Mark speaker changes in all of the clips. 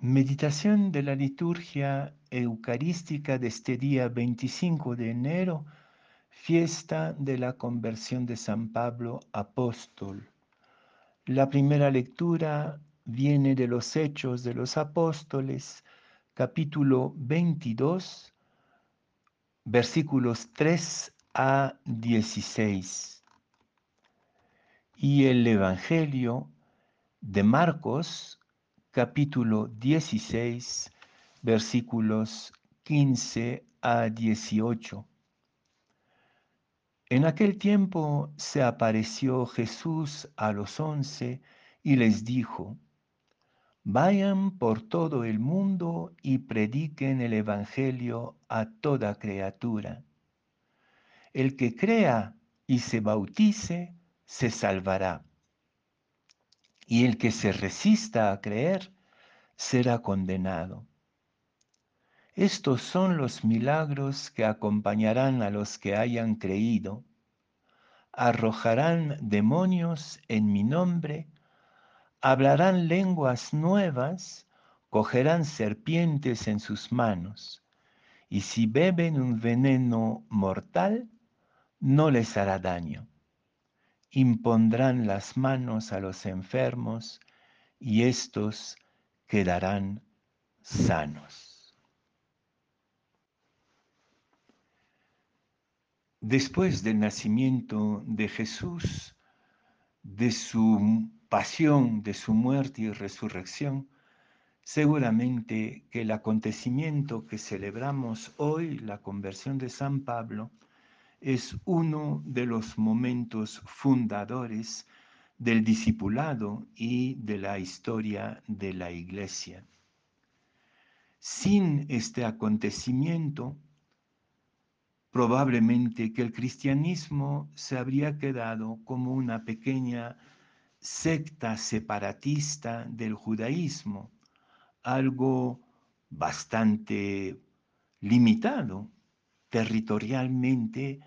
Speaker 1: Meditación de la liturgia eucarística de este día 25 de enero, fiesta de la conversión de San Pablo apóstol. La primera lectura viene de los Hechos de los Apóstoles, capítulo 22, versículos 3 a 16. Y el Evangelio de Marcos, capítulo 16, versículos 15 a 18. En aquel tiempo se apareció Jesús a los once y les dijo, Vayan por todo el mundo y prediquen el Evangelio a toda criatura. El que crea y se bautice, se salvará y el que se resista a creer será condenado. Estos son los milagros que acompañarán a los que hayan creído. Arrojarán demonios en mi nombre, hablarán lenguas nuevas, cogerán serpientes en sus manos, y si beben un veneno mortal, no les hará daño impondrán las manos a los enfermos y éstos quedarán sanos. Después del nacimiento de Jesús, de su pasión, de su muerte y resurrección, seguramente que el acontecimiento que celebramos hoy, la conversión de San Pablo, es uno de los momentos fundadores del discipulado y de la historia de la iglesia. Sin este acontecimiento, probablemente que el cristianismo se habría quedado como una pequeña secta separatista del judaísmo, algo bastante limitado territorialmente,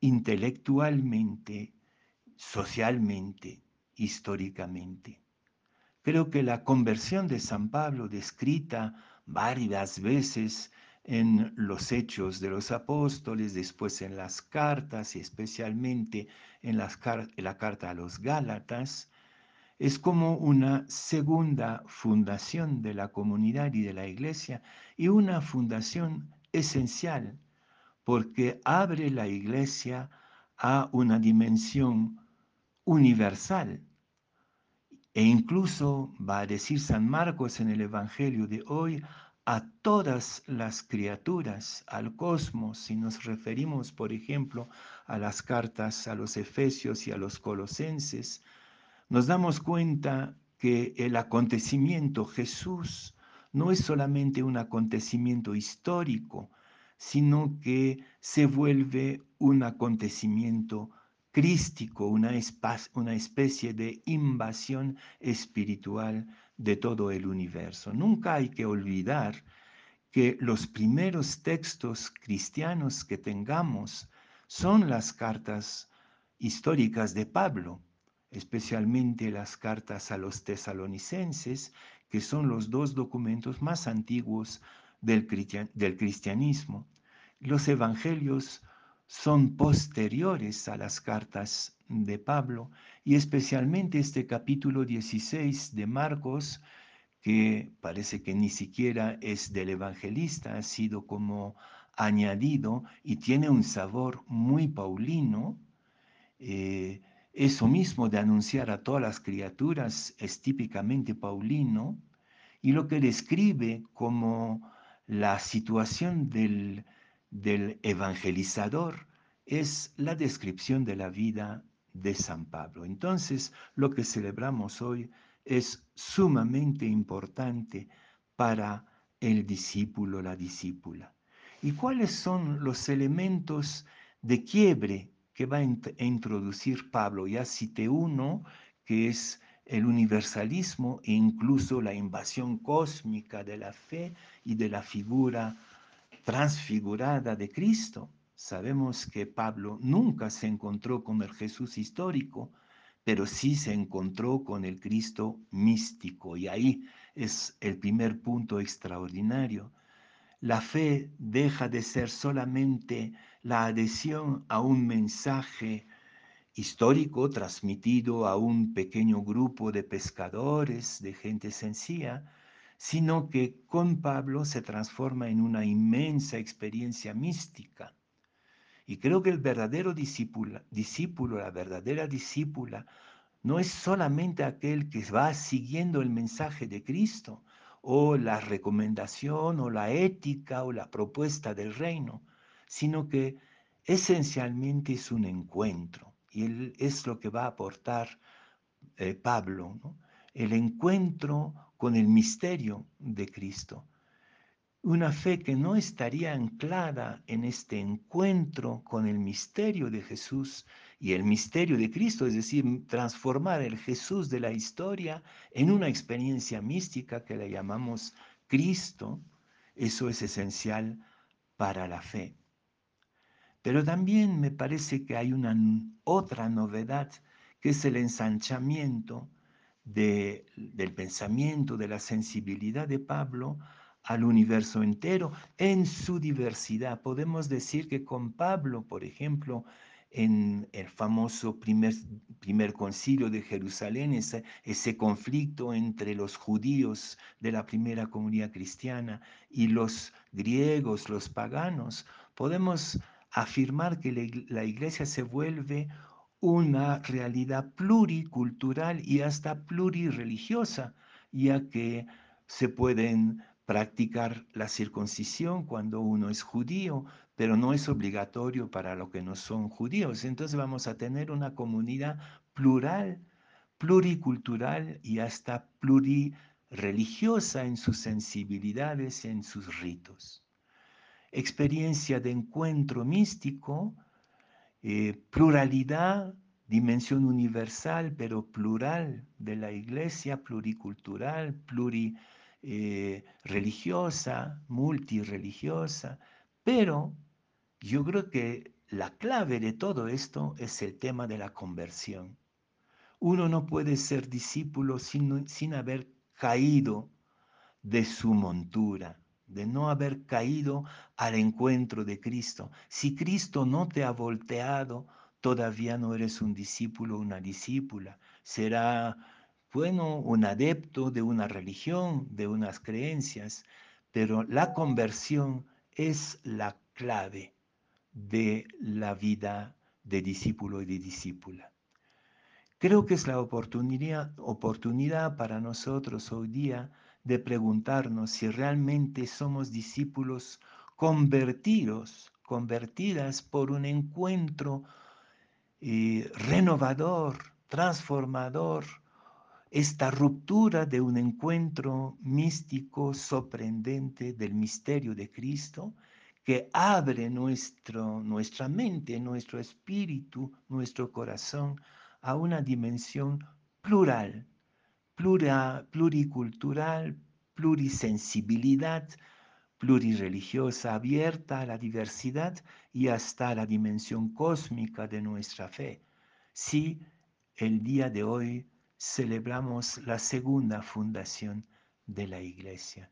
Speaker 1: intelectualmente, socialmente, históricamente. Creo que la conversión de San Pablo, descrita varias veces en los hechos de los apóstoles, después en las cartas y especialmente en, la carta a los Gálatas, es como una segunda fundación de la comunidad y de la iglesia y una fundación esencial porque abre la iglesia a una dimensión universal. E incluso va a decir San Marcos en el Evangelio de hoy, a todas las criaturas, al cosmos, si nos referimos, por ejemplo, a las cartas a los Efesios y a los Colosenses, nos damos cuenta que el acontecimiento Jesús no es solamente un acontecimiento histórico, sino que se vuelve un acontecimiento crístico, una, una especie de invasión espiritual de todo el universo. Nunca hay que olvidar que los primeros textos cristianos que tengamos son las cartas históricas de Pablo, especialmente las cartas a los tesalonicenses, que son los dos documentos más antiguos del, cristianismo. Los evangelios son posteriores a las cartas de Pablo y especialmente este capítulo 16 de Marcos, que parece que ni siquiera es del evangelista, ha sido como añadido y tiene un sabor muy paulino. Eh, eso mismo de anunciar a todas las criaturas es típicamente paulino y lo que describe como la situación del, evangelizador es la descripción de la vida de San Pablo. Entonces, lo que celebramos hoy es sumamente importante para el discípulo, la discípula. ¿Y cuáles son los elementos de quiebre que va a introducir Pablo? Ya cité uno, que es el universalismo e incluso la invasión cósmica de la fe y de la figura transfigurada de Cristo. Sabemos que Pablo nunca se encontró con el Jesús histórico, pero sí se encontró con el Cristo místico y ahí es el primer punto extraordinario. La fe deja de ser solamente la adhesión a un mensaje histórico transmitido a un pequeño grupo de pescadores, de gente sencilla, sino que con Pablo se transforma en una inmensa experiencia mística. Y creo que el verdadero discípulo, discípulo, la verdadera discípula, no es solamente aquel que va siguiendo el mensaje de Cristo o la recomendación o la ética o la propuesta del reino, sino que esencialmente es un encuentro y él es lo que va a aportar eh, Pablo, el encuentro con el misterio de Cristo. Una fe que no estaría anclada en este encuentro con el misterio de Jesús y el misterio de Cristo, es decir, transformar el Jesús de la historia en una experiencia mística que le llamamos Cristo, eso es esencial para la fe. Pero también me parece que hay una otra novedad, que es el ensanchamiento del pensamiento, de la sensibilidad de Pablo al universo entero en su diversidad. Podemos decir que con Pablo, por ejemplo, en el famoso primer, primer concilio de Jerusalén, ese, ese, conflicto entre los judíos de la primera comunidad cristiana y los griegos, los paganos, podemos afirmar que la iglesia se vuelve una realidad pluricultural y hasta plurireligiosa, ya que se pueden practicar la circuncisión cuando uno es judío, pero no es obligatorio para los que no son judíos. Entonces vamos a tener una comunidad plural, pluricultural y hasta plurireligiosa en sus sensibilidades, en sus ritos experiencia de encuentro místico, eh, pluralidad, dimensión universal, pero plural de la iglesia, pluricultural, plurireligiosa, eh, multireligiosa, pero yo creo que la clave de todo esto es el tema de la conversión. Uno no puede ser discípulo sin, sin haber caído de su montura de no haber caído al encuentro de Cristo. Si Cristo no te ha volteado, todavía no eres un discípulo o una discípula. Será, bueno, un adepto de una religión, de unas creencias, pero la conversión es la clave de la vida de discípulo y de discípula. Creo que es la oportunidad, oportunidad para nosotros hoy día de preguntarnos si realmente somos discípulos convertidos, convertidas por un encuentro eh, renovador, transformador, esta ruptura de un encuentro místico sorprendente del misterio de Cristo que abre nuestro, nuestra mente, nuestro espíritu, nuestro corazón a una dimensión plural pluricultural, plurisensibilidad, plurireligiosa, abierta a la diversidad y hasta la dimensión cósmica de nuestra fe. Si el día de hoy celebramos la segunda fundación de la Iglesia.